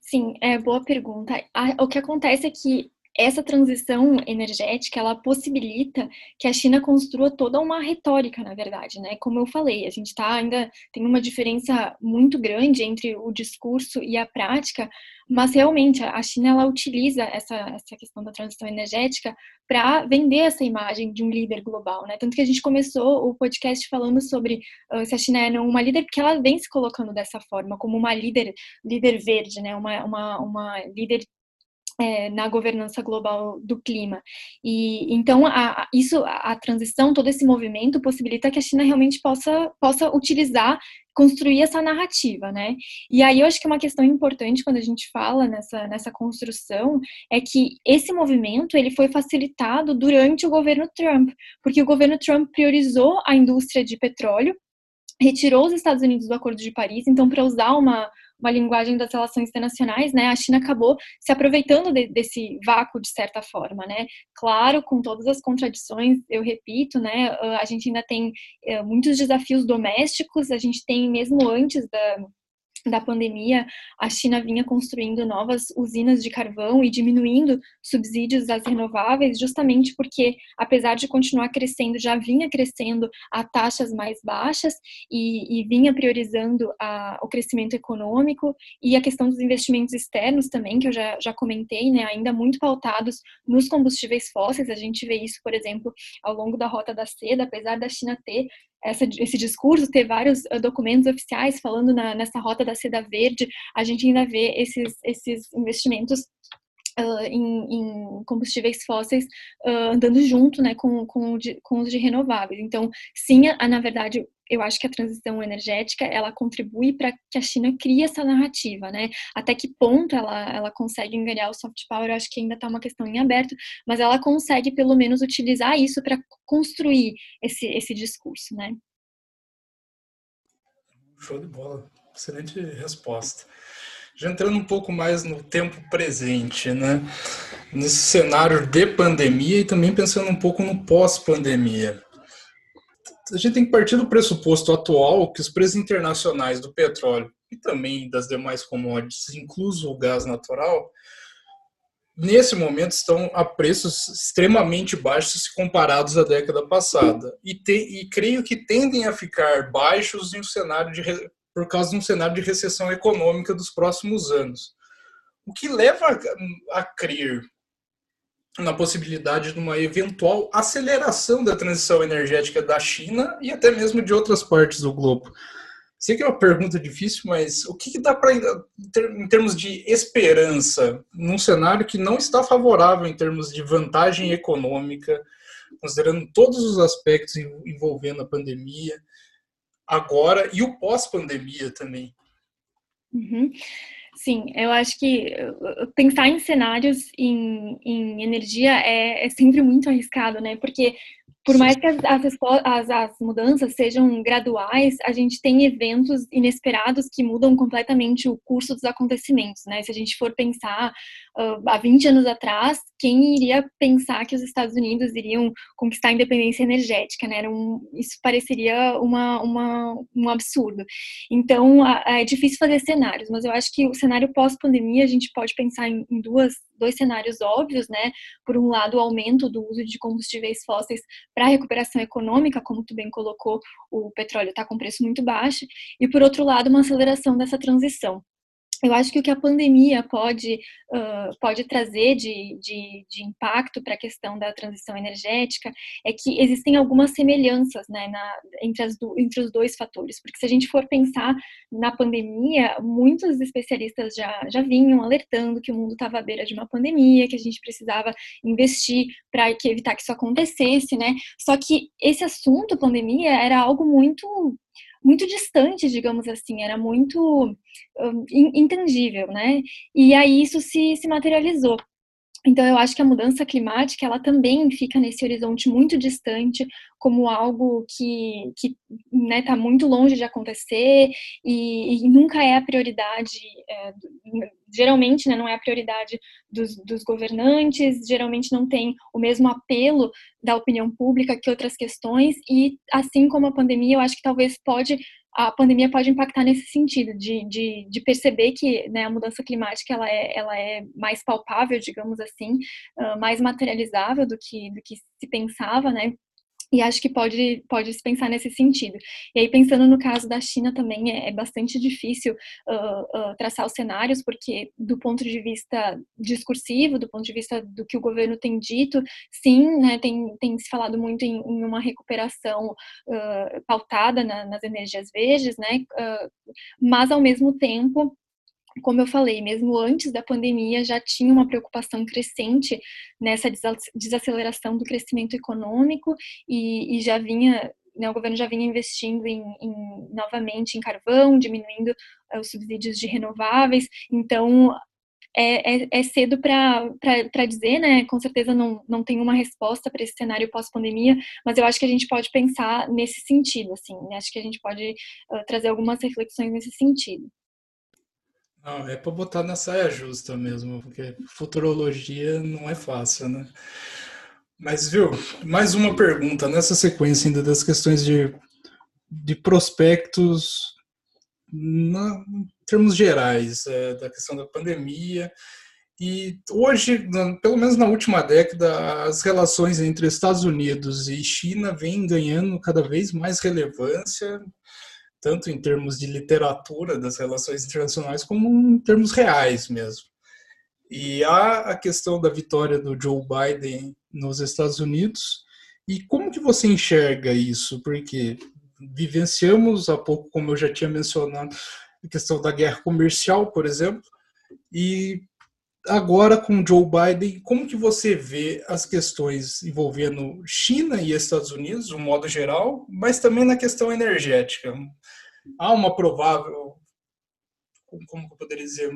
Sim, é boa pergunta. O que acontece é que essa transição energética ela possibilita que a China construa toda uma retórica, na verdade, né? Como eu falei, a gente tá ainda tem uma diferença muito grande entre o discurso e a prática, mas realmente a China ela utiliza essa, essa questão da transição energética para vender essa imagem de um líder global, né? Tanto que a gente começou o podcast falando sobre uh, se a China é uma líder, porque ela vem se colocando dessa forma, como uma líder, líder verde, né? Uma, uma, uma líder é, na governança global do clima. E então a, isso, a, a, transição, todo esse movimento possibilita que a China realmente possa, possa utilizar, construir essa narrativa, né? E aí eu acho que uma questão importante quando a gente fala nessa, nessa construção é que esse movimento ele foi facilitado durante o governo Trump, porque o governo Trump priorizou a indústria de petróleo retirou os Estados Unidos do Acordo de Paris, então para usar uma uma linguagem das relações internacionais, né, a China acabou se aproveitando de, desse vácuo de certa forma, né? Claro, com todas as contradições, eu repito, né, a gente ainda tem eh, muitos desafios domésticos, a gente tem mesmo antes da da pandemia, a China vinha construindo novas usinas de carvão e diminuindo subsídios às renováveis, justamente porque, apesar de continuar crescendo, já vinha crescendo a taxas mais baixas e, e vinha priorizando a, o crescimento econômico e a questão dos investimentos externos também, que eu já, já comentei, né, ainda muito pautados nos combustíveis fósseis. A gente vê isso, por exemplo, ao longo da Rota da Seda, apesar da China ter essa, esse discurso, ter vários uh, documentos oficiais falando na, nessa rota da seda verde, a gente ainda vê esses, esses investimentos Uh, em, em, combustíveis fósseis uh, andando junto né, com, com, com, os de renováveis. Então, sim, a, na verdade, eu acho que a transição energética ela contribui para que a China crie essa narrativa, né? Até que ponto ela, ela consegue enganar o soft power, eu acho que ainda está uma questão em aberto, mas ela consegue pelo menos utilizar isso para construir esse, esse discurso, né? Show de bola, excelente resposta. Já entrando um pouco mais no tempo presente, né? Nesse cenário de pandemia e também pensando um pouco no pós-pandemia. A gente tem que partir do pressuposto atual que os preços internacionais do petróleo e também das demais commodities, incluso o gás natural, nesse momento estão a preços extremamente baixos se comparados à década passada. E, te, e creio que tendem a ficar baixos em um cenário de por causa de um cenário de recessão econômica dos próximos anos. O que leva a, crer na possibilidade de uma eventual aceleração da transição energética da China e até mesmo de outras partes do globo. Sei que é uma pergunta difícil, mas o que, que dá para, em termos de esperança, num cenário que não está favorável em termos de vantagem econômica, considerando todos os aspectos envolvendo a pandemia, agora e o pós-pandemia também. Uhum. Sim, eu acho que pensar em cenários em, em energia é, é sempre muito arriscado, né? Porque por mais que as, as, as, mudanças sejam graduais, a gente tem eventos inesperados que mudam completamente o curso dos acontecimentos, né? Se a gente for pensar uh, há 20 anos atrás, quem iria pensar que os Estados Unidos iriam conquistar a independência energética, né? Um, isso pareceria uma, uma, um absurdo. Então, é difícil fazer cenários, mas eu acho que o cenário pós-pandemia a gente pode pensar em, em duas dois cenários óbvios, né? Por um lado, o aumento do uso de combustíveis fósseis para a recuperação econômica, como tu bem colocou, o petróleo está com preço muito baixo, e por outro lado, uma aceleração dessa transição eu acho que o que a pandemia pode, uh, pode trazer de, de, de impacto para a questão da transição energética é que existem algumas semelhanças né, na, entre, as do, entre os dois fatores. Porque se a gente for pensar na pandemia, muitos especialistas já, já vinham alertando que o mundo estava à beira de uma pandemia, que a gente precisava investir para evitar que isso acontecesse, né? Só que esse assunto, pandemia, era algo muito muito distante, digamos assim, era muito um, intangível, né? E aí isso se, se materializou. Então, eu acho que a mudança climática, ela também fica nesse horizonte muito distante, como algo que está né, tá muito longe de acontecer e, e nunca é a prioridade, é, geralmente né, não é a prioridade dos, dos, governantes, geralmente não tem o mesmo apelo da opinião pública que outras questões, e assim como a pandemia, eu acho que talvez pode a pandemia pode impactar nesse sentido, de, de, de perceber que né, a mudança climática ela é, ela é mais palpável, digamos assim, uh, mais materializável do que, do que se pensava, né? E acho que pode, pode se pensar nesse sentido. E aí, pensando no caso da China também, é, é bastante difícil uh, uh, traçar os cenários, porque do ponto de vista discursivo, do ponto de vista do que o governo tem dito, sim, né, tem, tem se falado muito em, em uma recuperação uh, pautada na, nas energias verdes, né, mas ao mesmo tempo como eu falei, mesmo antes da pandemia já tinha uma preocupação crescente nessa desaceleração do crescimento econômico e, e já vinha, né, o governo já vinha investindo em, em, novamente em carvão, diminuindo uh, os subsídios de renováveis, então é, é, é cedo para dizer, né? Com certeza não, não tem uma resposta para esse cenário pós-pandemia, mas eu acho que a gente pode pensar nesse sentido, assim, né? acho que a gente pode uh, trazer algumas reflexões nesse sentido. Não, é para botar na saia justa mesmo, porque futurologia não é fácil, né? Mas, viu, mais uma pergunta nessa sequência ainda das questões de, de prospectos na, em termos gerais, é, da questão da pandemia. E hoje, pelo menos na última década, as relações entre Estados Unidos e China vêm ganhando cada vez mais relevância tanto em termos de literatura das relações internacionais, como em termos reais mesmo. E há a questão da vitória do Joe Biden nos Estados Unidos. E como que você enxerga isso? Porque vivenciamos há pouco, como eu já tinha mencionado, a questão da guerra comercial, por exemplo, e agora com Joe Biden, como que você vê as questões envolvendo China e Estados Unidos, de um modo geral, mas também na questão energética? Há uma provável, como eu poderia dizer,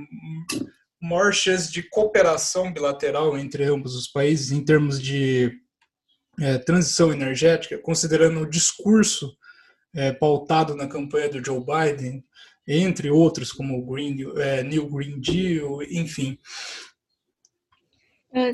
maior chance de cooperação bilateral entre ambos os países em termos de é, transição energética, considerando o discurso é, pautado na campanha do Joe Biden, entre outros como o Green, é, New Green Deal, enfim.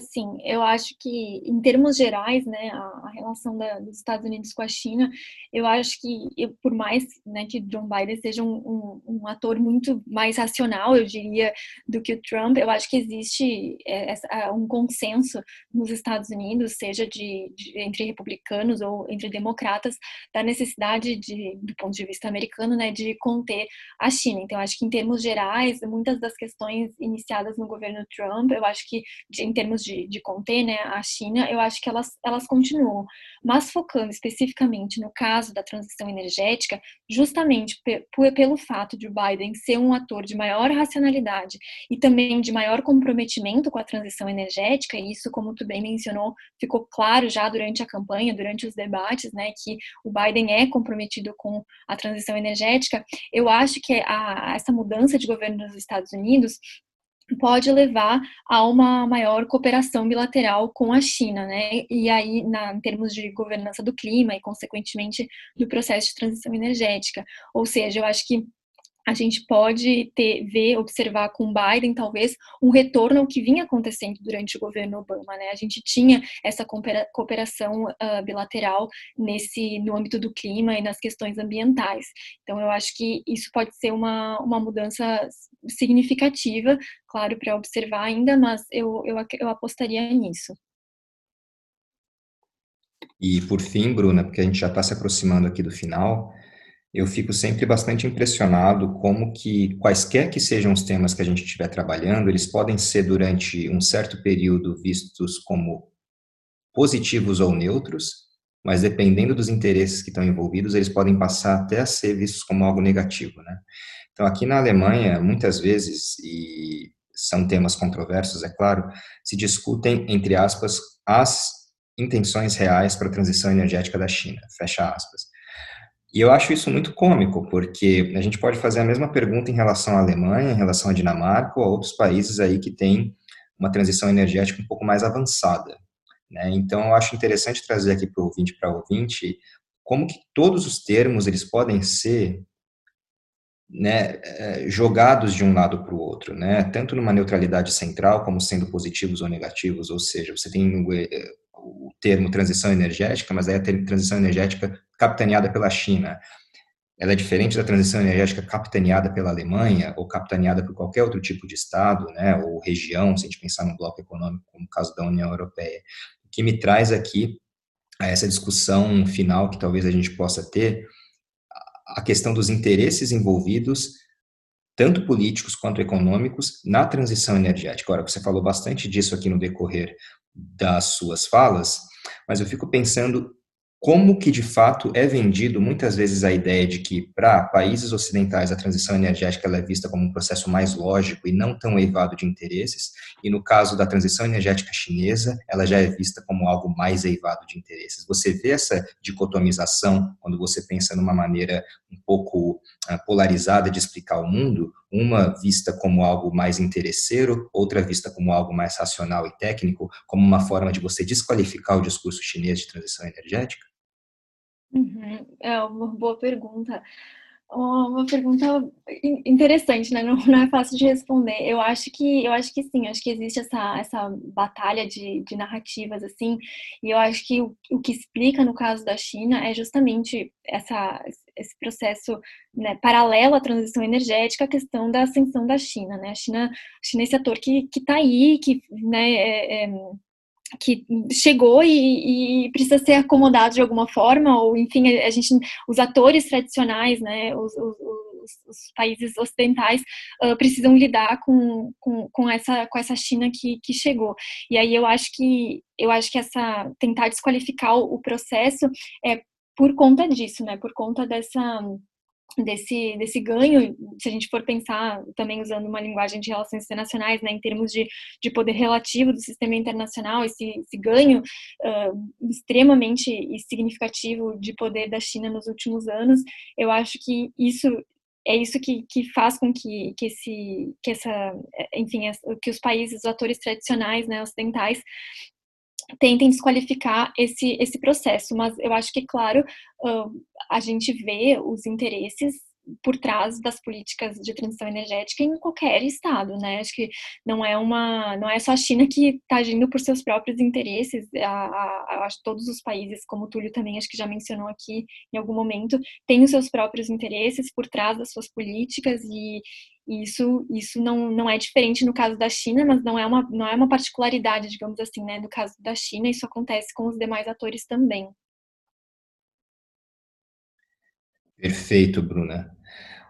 Sim, eu acho que, em termos gerais, né, a, a relação da, dos Estados Unidos com a China, eu acho que, eu, por mais né, que John Biden seja um, um, um, ator muito mais racional, eu diria, do que o Trump, eu acho que existe é, essa, um consenso nos Estados Unidos, seja de, de, entre republicanos ou entre democratas, da necessidade, de, do ponto de vista americano, né, de conter a China. Então, eu acho que, em termos gerais, muitas das questões iniciadas no governo Trump, eu acho que, em termos termos de, de conter né, a China, eu acho que elas, elas continuam. Mas focando especificamente no caso da transição energética, justamente pelo fato de o Biden ser um ator de maior racionalidade e também de maior comprometimento com a transição energética, e isso, como tu bem mencionou, ficou claro já durante a campanha, durante os debates, né, que o Biden é comprometido com a transição energética, eu acho que a, essa mudança de governo nos Estados Unidos pode levar a uma maior cooperação bilateral com a China, né? E aí, na, em termos de governança do clima e, consequentemente, do processo de transição energética. Ou seja, eu acho que a gente pode ter, ver, observar com Biden, talvez, um retorno ao que vinha acontecendo durante o governo Obama, né? A gente tinha essa cooperação uh, bilateral nesse, no âmbito do clima e nas questões ambientais. Então, eu acho que isso pode ser uma, uma mudança significativa, claro, para observar ainda, mas eu, eu, eu apostaria nisso. E, por fim, Bruna, porque a gente já está se aproximando aqui do final, eu fico sempre bastante impressionado como que quaisquer que sejam os temas que a gente estiver trabalhando, eles podem ser durante um certo período vistos como positivos ou neutros, mas dependendo dos interesses que estão envolvidos, eles podem passar até a ser vistos como algo negativo, né? Então, aqui na Alemanha, muitas vezes, e são temas controversos, é claro, se discutem, entre aspas, as intenções reais para a transição energética da China, fecha aspas. E eu acho isso muito cômico, porque a gente pode fazer a mesma pergunta em relação à Alemanha, em relação à Dinamarca ou a outros países aí que têm uma transição energética um pouco mais avançada. Né? Então, eu acho interessante trazer aqui para o ouvinte para ouvinte como que todos os termos eles podem ser né, eh, jogados de um lado para o outro, né, tanto numa neutralidade central como sendo positivos ou negativos, ou seja, você tem o, termo transição energética, mas aí a transição energética capitaneada pela China. Ela é diferente da transição energética capitaneada pela Alemanha ou capitaneada por qualquer outro tipo de Estado, né, ou região, se a gente pensar no bloco econômico, como o caso da União Europeia. O que me traz aqui a essa discussão final que talvez a gente possa ter a questão dos interesses envolvidos, tanto políticos quanto econômicos, na transição energética. Agora, você falou bastante disso aqui no decorrer das suas falas, mas eu fico pensando como que de fato é vendido muitas vezes a ideia de que para países ocidentais a transição energética é vista como um processo mais lógico e não tão eivado de interesses, e no caso da transição energética chinesa, ela já é vista como algo mais eivado de interesses. Você vê essa dicotomização quando você pensa numa maneira um pouco uh, polarizada de explicar o mundo, uma vista como algo mais interesseiro, outra vista como algo mais racional e técnico, como uma forma de você desqualificar o discurso chinês de transição energética? Uhum. É uma boa pergunta. Uma pergunta interessante, né? Não, não, é fácil de responder. Eu acho que eu acho que sim, acho que existe essa, essa batalha de, de narrativas assim, e eu acho que o, o que explica no caso da China é justamente essa, esse processo né, paralelo à transição energética, a questão da ascensão da China, né? A China, a China é esse ator que está aí, que né, é, é, que chegou e, e, precisa ser acomodado de alguma forma, ou enfim, a, gente, os atores tradicionais, né, os, os, os países ocidentais uh, precisam lidar com, com, com, essa, com essa China que, que chegou. E aí eu acho que eu acho que essa tentar desqualificar o, processo é por conta disso, né, por conta dessa desse, desse ganho, se a gente for pensar também usando uma linguagem de relações internacionais, né, em termos de, de poder relativo do sistema internacional, esse, esse ganho uh, extremamente significativo de poder da China nos últimos anos, eu acho que isso é isso que, que faz com que, que esse que essa enfim que os países os atores tradicionais né ocidentais tentem desqualificar esse, esse processo, mas eu acho que, claro, a gente vê os interesses por trás das políticas de transição energética em qualquer estado, né? Acho que não é uma, não é só a China que está agindo por seus próprios interesses. Acho que todos os países, como o Túlio também acho que já mencionou aqui em algum momento, têm os seus próprios interesses por trás das suas políticas e, e isso, isso não, não é diferente no caso da China, mas não é, uma, não é uma particularidade, digamos assim, né, do caso da China, isso acontece com os demais atores também. Perfeito, Bruna.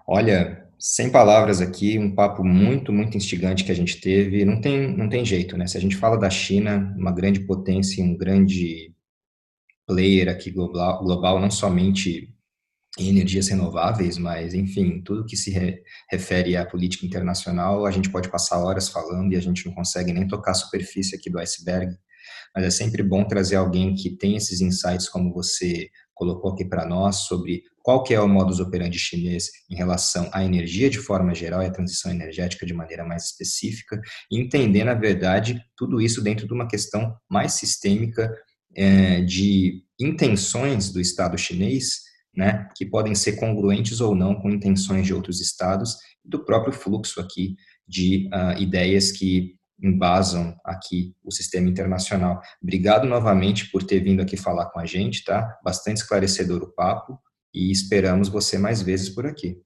Olha, sem palavras aqui, um papo muito, muito instigante que a gente teve. Não tem, não tem jeito, né? Se a gente fala da China, uma grande potência, um grande player aqui global, global não somente em energias renováveis, mas, enfim, tudo que se re, refere à política internacional, a gente pode passar horas falando e a gente não consegue nem tocar a superfície aqui do iceberg. Mas é sempre bom trazer alguém que tem esses insights, como você colocou aqui para nós, sobre qual que é o modus operandi chinês em relação à energia de forma geral e à transição energética de maneira mais específica, e entender, na verdade, tudo isso dentro de uma questão mais sistêmica é, de intenções do Estado chinês né, que podem ser congruentes ou não com intenções de outros estados, do próprio fluxo aqui de uh, ideias que embasam aqui o sistema internacional. Obrigado novamente por ter vindo aqui falar com a gente, tá? Bastante esclarecedor o papo e esperamos você mais vezes por aqui.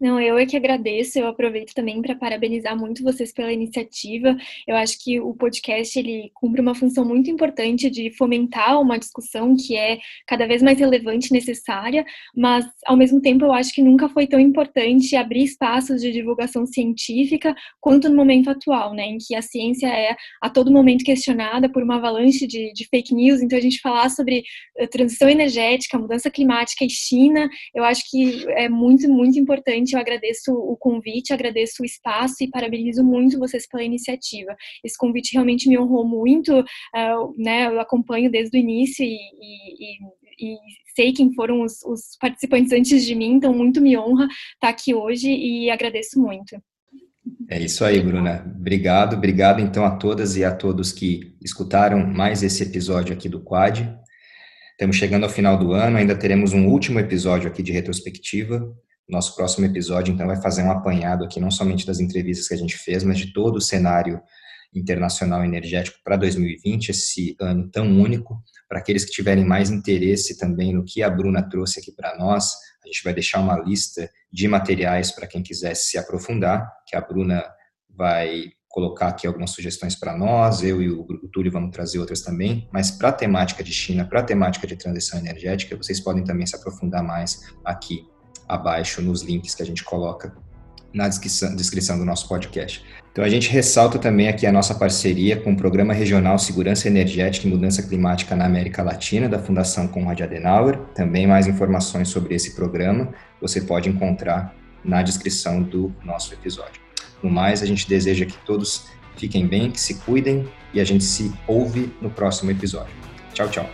Não, eu é que agradeço, eu aproveito também para parabenizar muito vocês pela iniciativa. Eu acho que o podcast ele cumpre uma função muito importante de fomentar uma discussão que é cada vez mais relevante e necessária, mas ao mesmo tempo eu acho que nunca foi tão importante abrir espaços de divulgação científica quanto no momento atual, né, em que a ciência é a todo momento questionada por uma avalanche de, de fake news. Então a gente falar sobre eh, transição energética, mudança climática e China, eu acho que é muito muito importante eu agradeço o convite, agradeço o espaço e parabenizo muito vocês pela iniciativa. Esse convite realmente me honrou muito, uh, né, eu acompanho desde o início e, e, e sei quem foram os, os, participantes antes de mim, então muito me honra estar aqui hoje e agradeço muito. É isso aí, Bruna. Obrigado, obrigado então a todas e a todos que escutaram mais esse episódio aqui do Quad. Estamos chegando ao final do ano, ainda teremos um último episódio aqui de retrospectiva. Nosso próximo episódio, então, vai fazer um apanhado aqui, não somente das entrevistas que a gente fez, mas de todo o cenário internacional energético para 2020, esse ano tão único. Para aqueles que tiverem mais interesse também no que a Bruna trouxe aqui para nós, a gente vai deixar uma lista de materiais para quem quisesse se aprofundar, que a Bruna vai colocar aqui algumas sugestões para nós, eu e o, Túlio vamos trazer outras também, mas para a temática de China, para a temática de transição energética, vocês podem também se aprofundar mais aqui abaixo nos links que a gente coloca na descrição, do nosso podcast. Então a gente ressalta também aqui a nossa parceria com o Programa Regional Segurança Energética e Mudança Climática na América Latina, da Fundação Conrad Adenauer. Também mais informações sobre esse programa você pode encontrar na descrição do nosso episódio. No mais, a gente deseja que todos fiquem bem, que se cuidem e a gente se ouve no próximo episódio. Tchau, tchau.